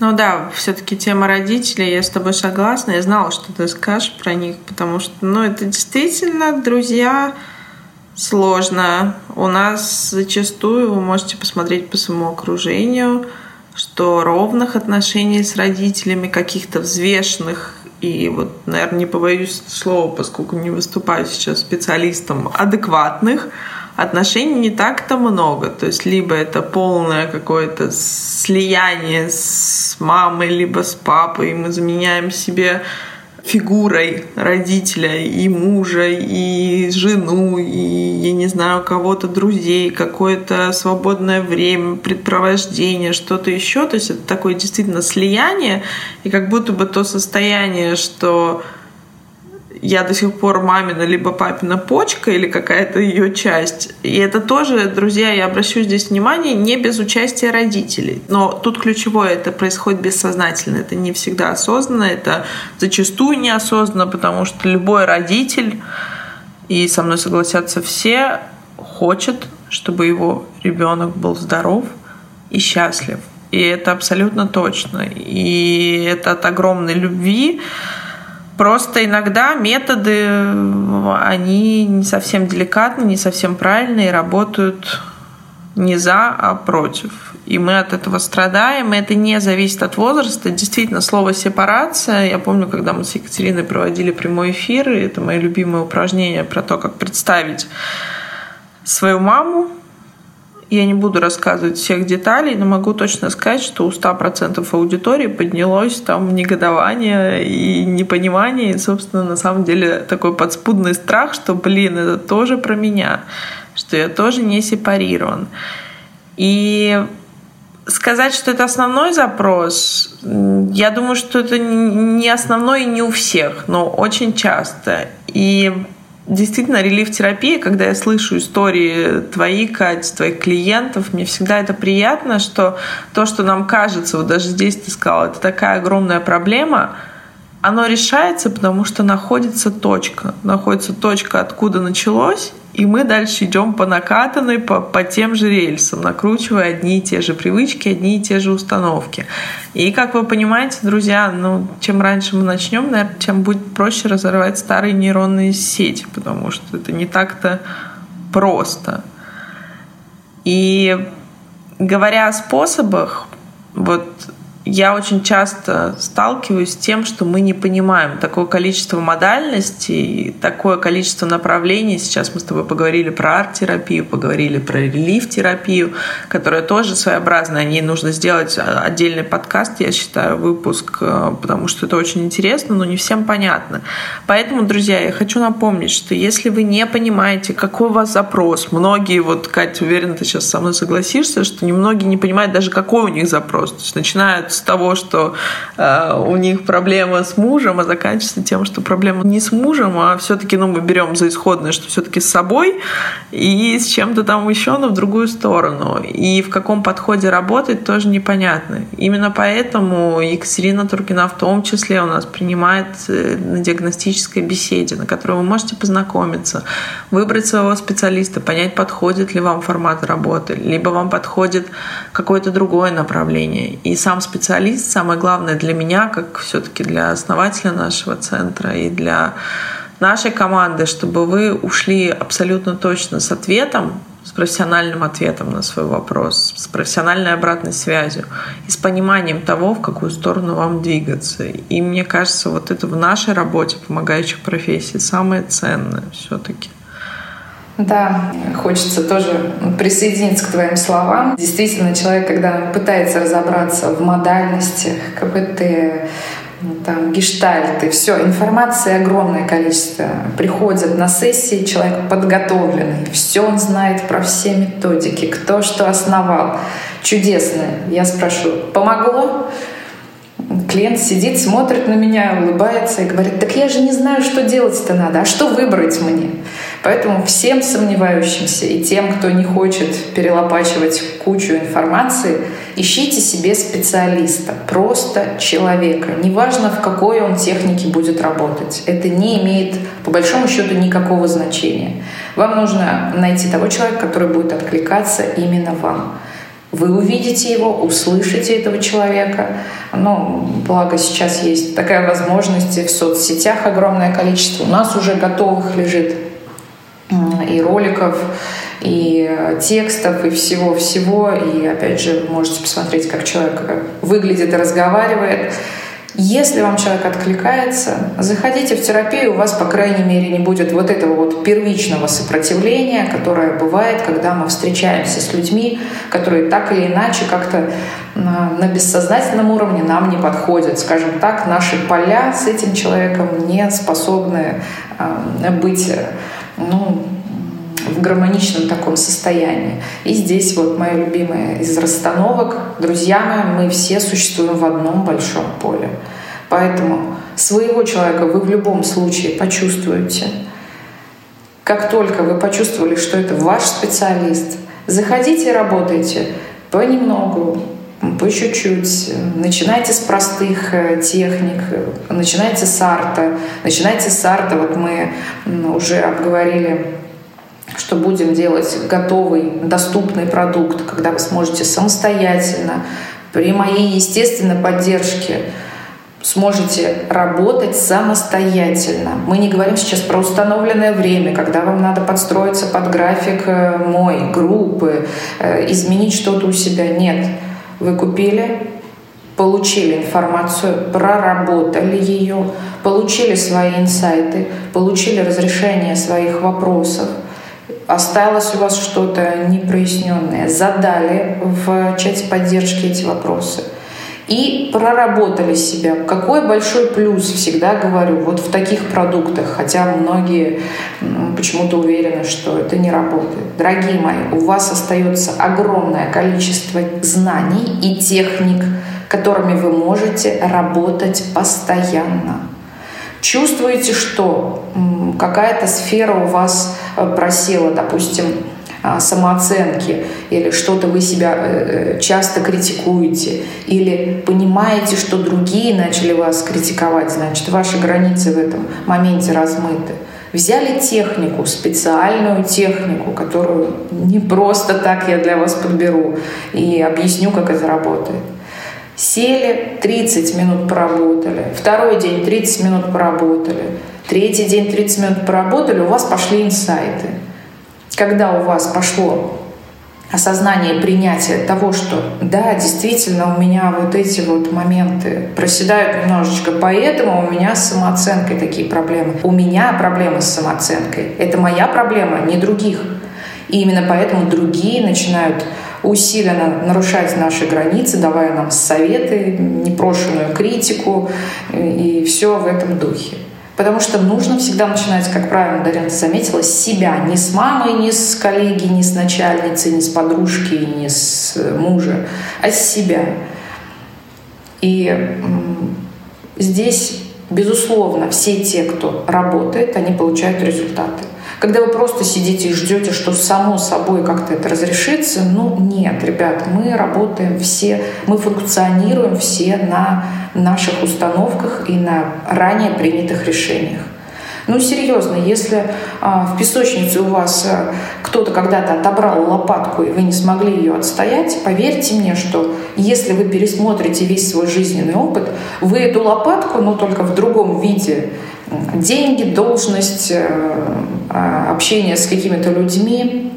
Ну да, все-таки тема родителей, я с тобой согласна. Я знала, что ты скажешь про них, потому что, ну, это действительно друзья, сложно. У нас зачастую, вы можете посмотреть по своему окружению, что ровных отношений с родителями, каких-то взвешенных и вот, наверное, не побоюсь слова, поскольку не выступаю сейчас специалистом, адекватных отношений не так-то много. То есть либо это полное какое-то слияние с мамой, либо с папой, и мы заменяем себе фигурой родителя и мужа, и жену, и, я не знаю, кого-то друзей, какое-то свободное время, предпровождение, что-то еще. То есть это такое действительно слияние, и как будто бы то состояние, что я до сих пор мамина либо папина почка или какая-то ее часть. И это тоже, друзья, я обращу здесь внимание, не без участия родителей. Но тут ключевое, это происходит бессознательно. Это не всегда осознанно, это зачастую неосознанно, потому что любой родитель, и со мной согласятся все, хочет, чтобы его ребенок был здоров и счастлив. И это абсолютно точно. И это от огромной любви. Просто иногда методы, они не совсем деликатны, не совсем правильные, работают не за, а против. И мы от этого страдаем, и это не зависит от возраста. Действительно, слово «сепарация», я помню, когда мы с Екатериной проводили прямой эфир, и это мои любимые упражнения про то, как представить свою маму, я не буду рассказывать всех деталей, но могу точно сказать, что у 100% аудитории поднялось там негодование и непонимание, и, собственно, на самом деле такой подспудный страх, что, блин, это тоже про меня, что я тоже не сепарирован. И сказать, что это основной запрос, я думаю, что это не основной и не у всех, но очень часто. И действительно релиф-терапия, когда я слышу истории твои, Кать, твоих клиентов, мне всегда это приятно, что то, что нам кажется, вот даже здесь ты сказала, это такая огромная проблема, оно решается, потому что находится точка. Находится точка, откуда началось, и мы дальше идем по накатанной, по, по тем же рельсам, накручивая одни и те же привычки, одни и те же установки. И, как вы понимаете, друзья, ну, чем раньше мы начнем, наверное, тем будет проще разорвать старые нейронные сети, потому что это не так-то просто. И говоря о способах, вот я очень часто сталкиваюсь с тем, что мы не понимаем такое количество модальностей, такое количество направлений. Сейчас мы с тобой поговорили про арт-терапию, поговорили про релиф-терапию, которая тоже своеобразная. О ней нужно сделать отдельный подкаст, я считаю, выпуск, э, потому что это очень интересно, но не всем понятно. Поэтому, друзья, я хочу напомнить, что если вы не понимаете, какой у вас запрос, многие, вот, Катя, уверена, ты сейчас со мной согласишься, что немногие не понимают даже, какой у них запрос. То есть начинают с того, что э, у них проблема с мужем, а заканчивается тем, что проблема не с мужем, а все-таки, ну, мы берем за исходное, что все-таки с собой и с чем-то там еще, но в другую сторону. И в каком подходе работать тоже непонятно. Именно поэтому Екатерина Туркина в том числе у нас принимает э, на диагностической беседе, на которой вы можете познакомиться, выбрать своего специалиста, понять, подходит ли вам формат работы, либо вам подходит какое-то другое направление. И сам специалист специалист, самое главное для меня, как все-таки для основателя нашего центра и для нашей команды, чтобы вы ушли абсолютно точно с ответом, с профессиональным ответом на свой вопрос, с профессиональной обратной связью и с пониманием того, в какую сторону вам двигаться. И мне кажется, вот это в нашей работе помогающих профессий самое ценное все-таки. Да, хочется тоже присоединиться к твоим словам. Действительно, человек, когда пытается разобраться в модальности, КПТ, ну, там, гештальты, все, информации огромное количество. Приходят на сессии, человек подготовленный, все он знает про все методики, кто что основал. Чудесно. Я спрашиваю, помогло? Клиент сидит, смотрит на меня, улыбается и говорит, так я же не знаю, что делать-то надо, а что выбрать мне? Поэтому всем сомневающимся и тем, кто не хочет перелопачивать кучу информации, ищите себе специалиста, просто человека. Неважно, в какой он технике будет работать. Это не имеет, по большому счету, никакого значения. Вам нужно найти того человека, который будет откликаться именно вам. Вы увидите его, услышите этого человека. Ну, благо сейчас есть такая возможность в соцсетях огромное количество. У нас уже готовых лежит и роликов, и текстов, и всего-всего. И опять же, можете посмотреть, как человек выглядит и разговаривает. Если вам человек откликается, заходите в терапию, у вас, по крайней мере, не будет вот этого вот первичного сопротивления, которое бывает, когда мы встречаемся с людьми, которые так или иначе как-то на бессознательном уровне нам не подходят. Скажем так, наши поля с этим человеком не способны а, быть ну, в гармоничном таком состоянии. И здесь вот моя любимая из расстановок. Друзья мои, мы все существуем в одном большом поле. Поэтому своего человека вы в любом случае почувствуете. Как только вы почувствовали, что это ваш специалист, заходите и работайте понемногу, по чуть-чуть. Начинайте с простых э, техник, начинайте с арта. Начинайте с арта. Вот мы уже обговорили что будем делать готовый, доступный продукт, когда вы сможете самостоятельно при моей естественной поддержке сможете работать самостоятельно. Мы не говорим сейчас про установленное время, когда вам надо подстроиться под график э, мой, группы, э, изменить что-то у себя. Нет. Вы купили, получили информацию, проработали ее, получили свои инсайты, получили разрешение своих вопросов, осталось у вас что-то непроясненное, задали в чате поддержки эти вопросы – и проработали себя. Какой большой плюс, всегда говорю, вот в таких продуктах, хотя многие почему-то уверены, что это не работает. Дорогие мои, у вас остается огромное количество знаний и техник, которыми вы можете работать постоянно. Чувствуете, что какая-то сфера у вас э, просела, допустим, а, самооценки, или что-то вы себя э, э, часто критикуете, или понимаете, что другие начали вас критиковать, значит, ваши границы в этом моменте размыты. Взяли технику, специальную технику, которую не просто так я для вас подберу и объясню, как это работает. Сели, 30 минут поработали, второй день 30 минут поработали, третий день 30 минут поработали, у вас пошли инсайты – когда у вас пошло осознание принятия того, что да, действительно у меня вот эти вот моменты проседают немножечко, поэтому у меня с самооценкой такие проблемы. У меня проблемы с самооценкой. Это моя проблема, не других. И именно поэтому другие начинают усиленно нарушать наши границы, давая нам советы, непрошенную критику и все в этом духе. Потому что нужно всегда начинать, как правильно Дарья заметила, с себя. Не с мамы, не с коллеги, не с начальницы, не с подружки, не с мужа, а с себя. И здесь, безусловно, все те, кто работает, они получают результаты. Когда вы просто сидите и ждете, что само собой как-то это разрешится, ну нет, ребят, мы работаем все, мы функционируем все на наших установках и на ранее принятых решениях. Ну, серьезно, если а, в песочнице у вас а, кто-то когда-то отобрал лопатку, и вы не смогли ее отстоять, поверьте мне, что если вы пересмотрите весь свой жизненный опыт, вы эту лопатку, но только в другом виде, деньги, должность, э, а, общение с какими-то людьми,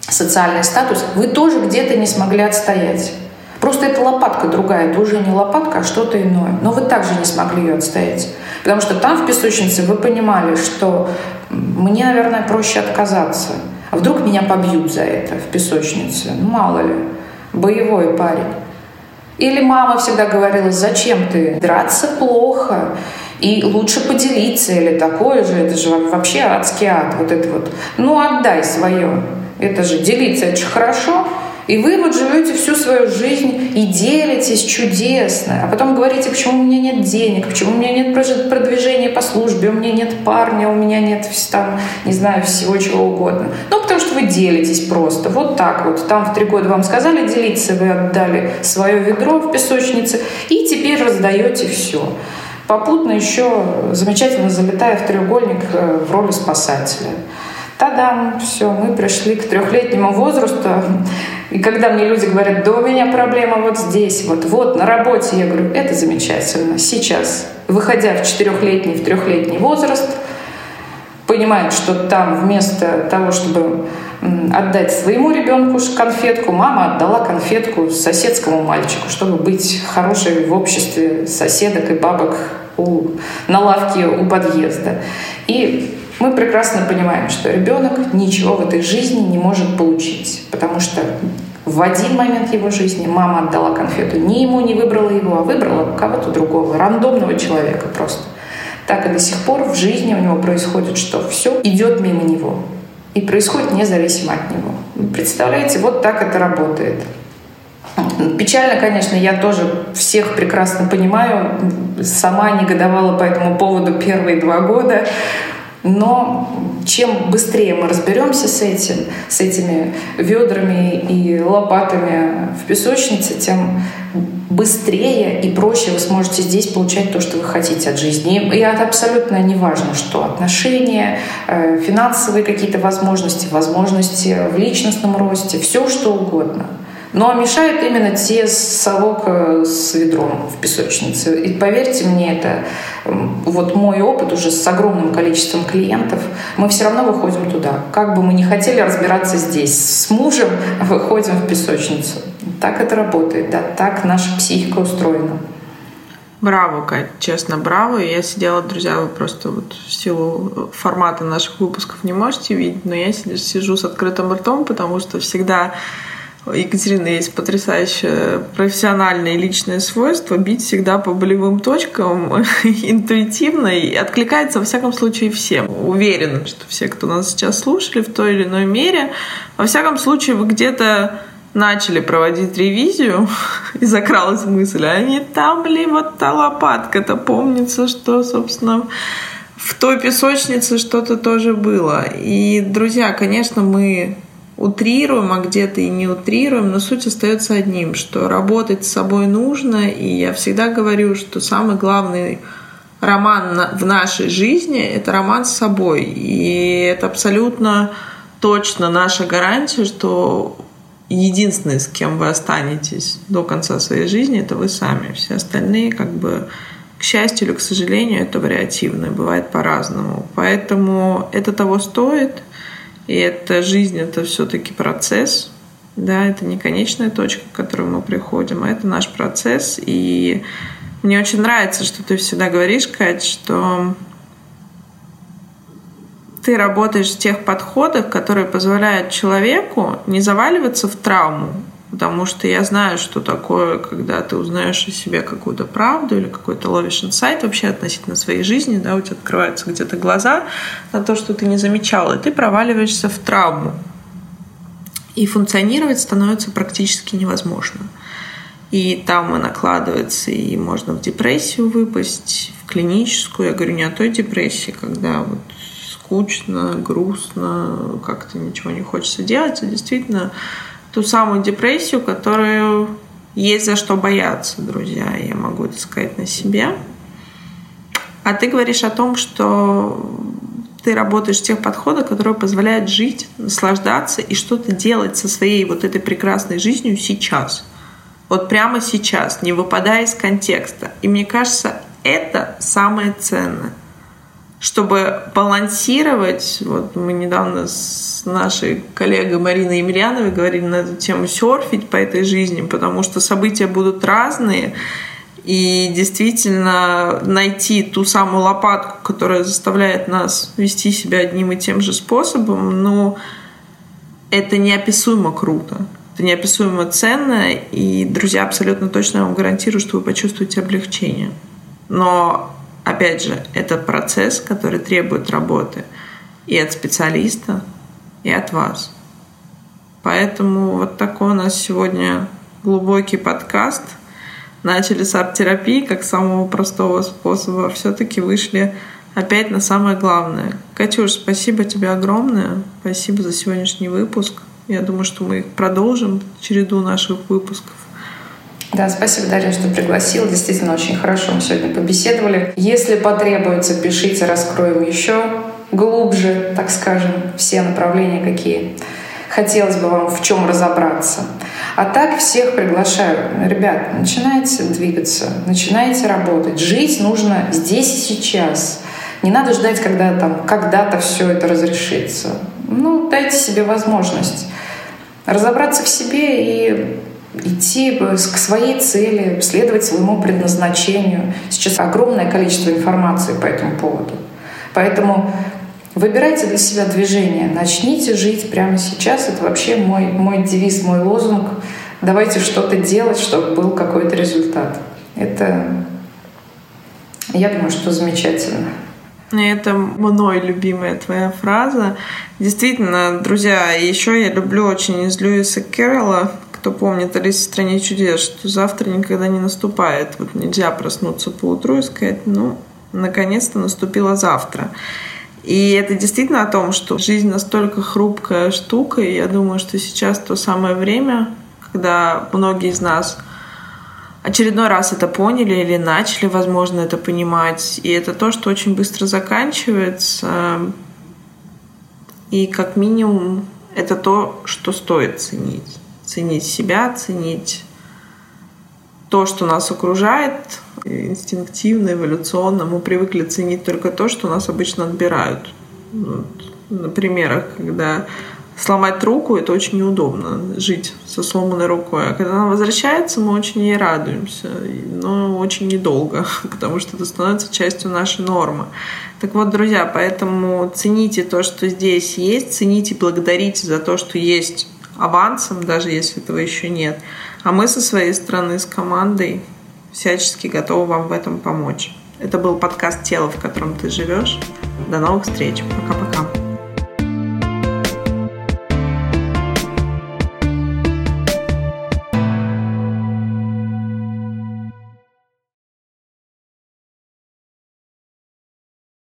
социальный статус, вы тоже где-то не смогли отстоять. Просто эта лопатка другая, это уже не лопатка, а что-то иное. Но вы также не смогли ее отстоять. Потому что там, в песочнице, вы понимали, что мне, наверное, проще отказаться. А вдруг меня побьют за это в песочнице? Ну, мало ли. Боевой парень. Или мама всегда говорила, зачем ты? Драться плохо. И лучше поделиться или такое же, это же вообще адский ад, вот это вот. Ну, отдай свое. Это же делиться, это же хорошо. И вы вот живете всю свою жизнь и делитесь чудесно. А потом говорите, почему у меня нет денег, почему у меня нет продвижения по службе, у меня нет парня, у меня нет там, не знаю, всего чего угодно. Ну, потому что вы делитесь просто. Вот так вот. Там в три года вам сказали делиться, вы отдали свое ведро в песочнице и теперь раздаете все. Попутно еще замечательно залетая в треугольник э, в роли спасателя. Та-дам, все, мы пришли к трехлетнему возрасту. И когда мне люди говорят, да у меня проблема вот здесь, вот, вот, на работе, я говорю, это замечательно. Сейчас, выходя в четырехлетний, в трехлетний возраст, понимают, что там вместо того, чтобы отдать своему ребенку конфетку, мама отдала конфетку соседскому мальчику, чтобы быть хорошей в обществе соседок и бабок у, на лавке у подъезда. И мы прекрасно понимаем, что ребенок ничего в этой жизни не может получить, потому что в один момент его жизни мама отдала конфету не ему, не выбрала его, а выбрала кого-то другого, рандомного человека просто. Так и до сих пор в жизни у него происходит, что все идет мимо него и происходит независимо от него. представляете, вот так это работает. Печально, конечно, я тоже всех прекрасно понимаю. Сама негодовала по этому поводу первые два года. Но чем быстрее мы разберемся с этим, с этими ведрами и лопатами в песочнице, тем быстрее и проще вы сможете здесь получать то, что вы хотите от жизни. И это абсолютно не важно, что отношения, э, финансовые какие-то возможности, возможности в личностном росте, все что угодно. Но мешают именно те совок э, с ведром в песочнице. И поверьте мне, это вот мой опыт уже с огромным количеством клиентов. Мы все равно выходим туда. Как бы мы не хотели разбираться здесь. С мужем выходим в песочницу. Так это работает, да, так наша психика устроена. Браво, Кать, честно, браво. Я сидела, друзья, вы просто вот в силу формата наших выпусков не можете видеть, но я сижу с открытым ртом, потому что всегда Екатерины есть потрясающее профессиональное и личное свойство бить всегда по болевым точкам интуитивно и откликается во всяком случае всем. Уверена, что все, кто нас сейчас слушали в той или иной мере, во всяком случае вы где-то начали проводить ревизию, и закралась мысль, а не там ли вот та лопатка-то? Помнится, что, собственно, в той песочнице что-то тоже было. И, друзья, конечно, мы утрируем, а где-то и не утрируем, но суть остается одним, что работать с собой нужно, и я всегда говорю, что самый главный роман в нашей жизни — это роман с собой. И это абсолютно точно наша гарантия, что единственный, с кем вы останетесь до конца своей жизни, это вы сами. Все остальные, как бы, к счастью или к сожалению, это вариативно, бывает по-разному. Поэтому это того стоит — и эта жизнь — это все-таки процесс, да, это не конечная точка, к которой мы приходим, а это наш процесс. И мне очень нравится, что ты всегда говоришь, Кать, что ты работаешь в тех подходах, которые позволяют человеку не заваливаться в травму, потому что я знаю, что такое, когда ты узнаешь о себе какую-то правду или какой-то ловишь инсайт вообще относительно своей жизни, да, у тебя открываются где-то глаза на то, что ты не замечал, и ты проваливаешься в травму. И функционировать становится практически невозможно. И там и накладывается, и можно в депрессию выпасть, в клиническую. Я говорю не о той депрессии, когда вот скучно, грустно, как-то ничего не хочется делать, а действительно ту самую депрессию, которую есть за что бояться, друзья. Я могу это сказать на себе. А ты говоришь о том, что ты работаешь в тех подходах, которые позволяют жить, наслаждаться и что-то делать со своей вот этой прекрасной жизнью сейчас. Вот прямо сейчас, не выпадая из контекста. И мне кажется, это самое ценное чтобы балансировать, вот мы недавно с нашей коллегой Мариной Емельяновой говорили на эту тему, серфить по этой жизни, потому что события будут разные, и действительно найти ту самую лопатку, которая заставляет нас вести себя одним и тем же способом, ну, это неописуемо круто. Это неописуемо ценно, и, друзья, абсолютно точно вам гарантирую, что вы почувствуете облегчение. Но опять же, это процесс, который требует работы и от специалиста, и от вас. Поэтому вот такой у нас сегодня глубокий подкаст. Начали с арт-терапии как самого простого способа, все-таки вышли опять на самое главное. Катюш, спасибо тебе огромное. Спасибо за сегодняшний выпуск. Я думаю, что мы продолжим череду наших выпусков. Да, спасибо, Дарья, что пригласила. Действительно, очень хорошо мы сегодня побеседовали. Если потребуется, пишите, раскроем еще глубже, так скажем, все направления, какие хотелось бы вам в чем разобраться. А так всех приглашаю. Ребят, начинайте двигаться, начинайте работать. Жить нужно здесь и сейчас. Не надо ждать, когда там когда-то все это разрешится. Ну, дайте себе возможность разобраться в себе и идти к своей цели, следовать своему предназначению. Сейчас огромное количество информации по этому поводу. Поэтому выбирайте для себя движение, начните жить прямо сейчас. Это вообще мой, мой девиз, мой лозунг. Давайте что-то делать, чтобы был какой-то результат. Это, я думаю, что замечательно. Это мной любимая твоя фраза. Действительно, друзья, еще я люблю очень из Льюиса Кэрролла кто помнит «Алиса в стране чудес», что завтра никогда не наступает. Вот нельзя проснуться по утру и сказать, ну, наконец-то наступило завтра. И это действительно о том, что жизнь настолько хрупкая штука, и я думаю, что сейчас то самое время, когда многие из нас очередной раз это поняли или начали, возможно, это понимать. И это то, что очень быстро заканчивается. И как минимум это то, что стоит ценить ценить себя, ценить то, что нас окружает, инстинктивно, эволюционно. Мы привыкли ценить только то, что нас обычно отбирают. Вот. На примерах, когда сломать руку, это очень неудобно, жить со сломанной рукой. А когда она возвращается, мы очень ей радуемся, но очень недолго, потому что это становится частью нашей нормы. Так вот, друзья, поэтому цените то, что здесь есть, цените, благодарите за то, что есть авансом, даже если этого еще нет. А мы со своей стороны, с командой, всячески готовы вам в этом помочь. Это был подкаст «Тело, в котором ты живешь». До новых встреч. Пока-пока.